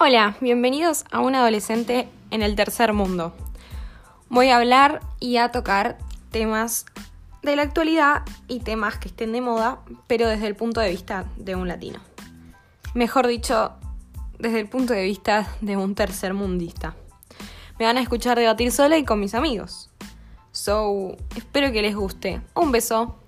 Hola, bienvenidos a un adolescente en el tercer mundo. Voy a hablar y a tocar temas de la actualidad y temas que estén de moda, pero desde el punto de vista de un latino. Mejor dicho, desde el punto de vista de un tercer mundista. Me van a escuchar debatir sola y con mis amigos. So, espero que les guste. Un beso.